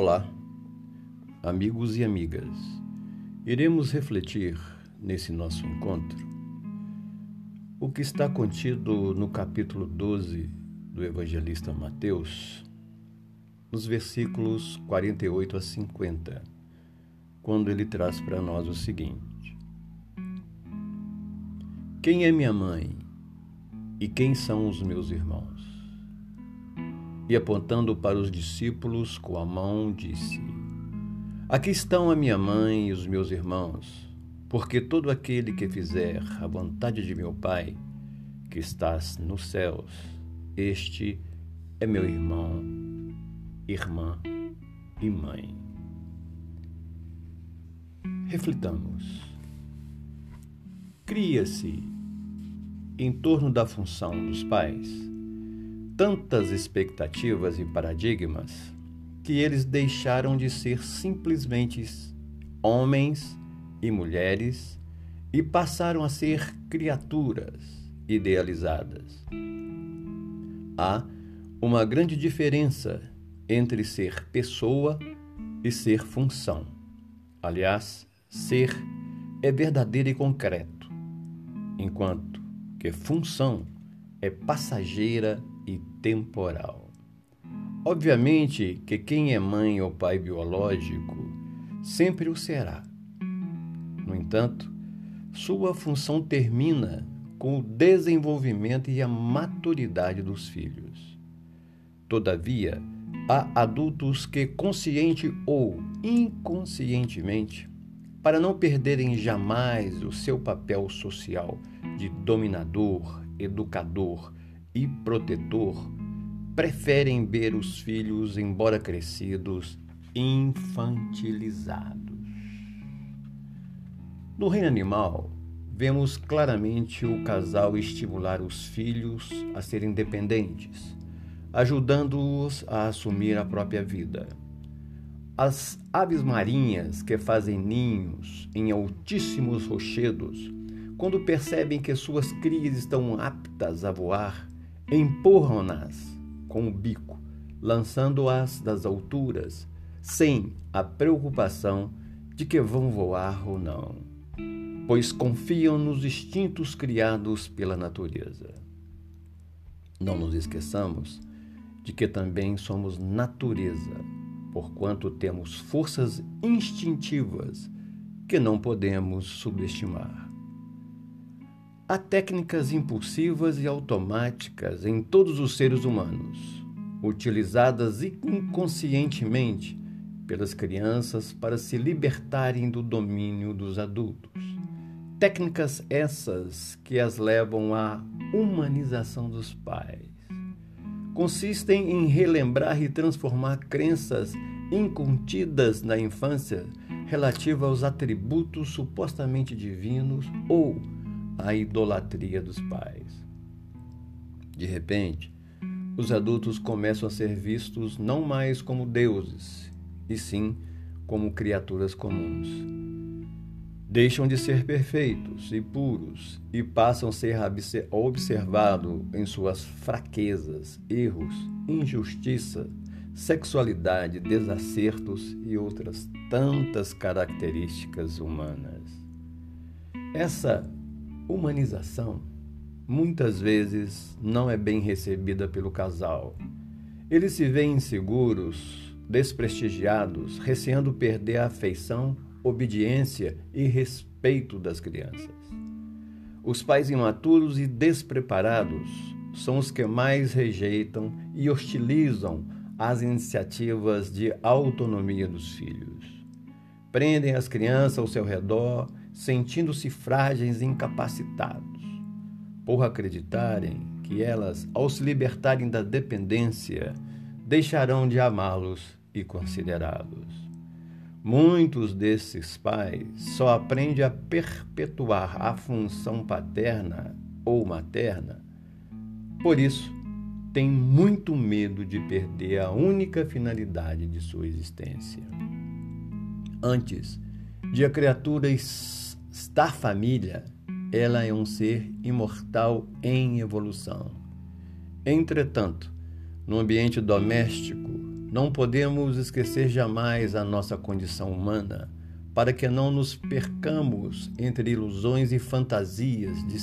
Olá, amigos e amigas. Iremos refletir nesse nosso encontro o que está contido no capítulo 12 do evangelista Mateus, nos versículos 48 a 50, quando ele traz para nós o seguinte: Quem é minha mãe e quem são os meus irmãos? E apontando para os discípulos com a mão, disse: Aqui estão a minha mãe e os meus irmãos, porque todo aquele que fizer a vontade de meu Pai, que estás nos céus, este é meu irmão, irmã e mãe. Reflitamos. Cria-se, em torno da função dos pais, tantas expectativas e paradigmas que eles deixaram de ser simplesmente homens e mulheres e passaram a ser criaturas idealizadas. Há uma grande diferença entre ser pessoa e ser função. Aliás, ser é verdadeiro e concreto, enquanto que função é passageira e temporal. Obviamente que quem é mãe ou pai biológico sempre o será. No entanto, sua função termina com o desenvolvimento e a maturidade dos filhos. Todavia, há adultos que, consciente ou inconscientemente, para não perderem jamais o seu papel social de dominador, educador e protetor, preferem ver os filhos, embora crescidos, infantilizados. No reino animal, vemos claramente o casal estimular os filhos a serem independentes, ajudando-os a assumir a própria vida. As aves marinhas que fazem ninhos em altíssimos rochedos, quando percebem que suas crias estão aptas a voar, empurram-nas com o bico, lançando-as das alturas, sem a preocupação de que vão voar ou não, pois confiam nos instintos criados pela natureza. Não nos esqueçamos de que também somos natureza, porquanto temos forças instintivas que não podemos subestimar. Há técnicas impulsivas e automáticas em todos os seres humanos, utilizadas inconscientemente pelas crianças para se libertarem do domínio dos adultos. Técnicas essas que as levam à humanização dos pais. Consistem em relembrar e transformar crenças incontidas na infância relativa aos atributos supostamente divinos ou a idolatria dos pais. De repente, os adultos começam a ser vistos não mais como deuses, e sim como criaturas comuns. Deixam de ser perfeitos e puros e passam a ser observados em suas fraquezas, erros, injustiça, sexualidade, desacertos e outras tantas características humanas. Essa humanização muitas vezes não é bem recebida pelo casal. Eles se veem inseguros, desprestigiados, receando perder a afeição, obediência e respeito das crianças. Os pais imaturos e despreparados são os que mais rejeitam e hostilizam as iniciativas de autonomia dos filhos. Prendem as crianças ao seu redor sentindo-se frágeis e incapacitados, por acreditarem que elas, ao se libertarem da dependência, deixarão de amá-los e considerá-los. Muitos desses pais só aprendem a perpetuar a função paterna ou materna, por isso, têm muito medo de perder a única finalidade de sua existência. Antes de a criatura estar família, ela é um ser imortal em evolução. Entretanto, no ambiente doméstico, Não podemos esquecer jamais a nossa condição humana, para que não nos percamos entre ilusões e fantasias de,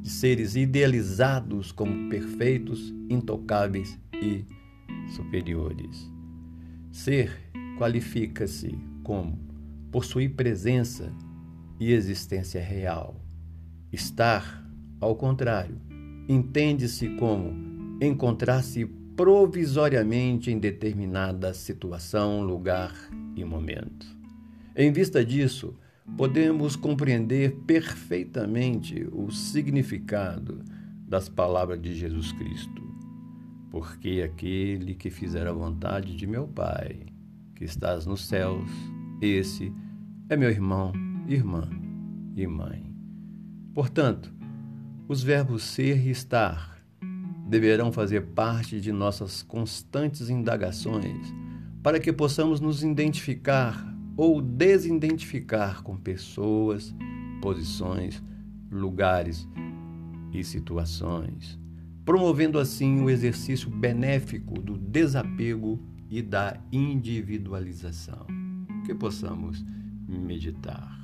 de seres idealizados como perfeitos, intocáveis e superiores. Ser qualifica-se como possuir presença e existência real. Estar, ao contrário, entende-se como encontrar-se provisoriamente em determinada situação, lugar e momento. Em vista disso, podemos compreender perfeitamente o significado das palavras de Jesus Cristo. Porque aquele que fizer a vontade de meu Pai, que estás nos céus, esse é meu irmão, irmã e mãe. Portanto, os verbos ser e estar deverão fazer parte de nossas constantes indagações para que possamos nos identificar ou desidentificar com pessoas, posições, lugares e situações, promovendo assim o exercício benéfico do desapego e da individualização. Que possamos meditar.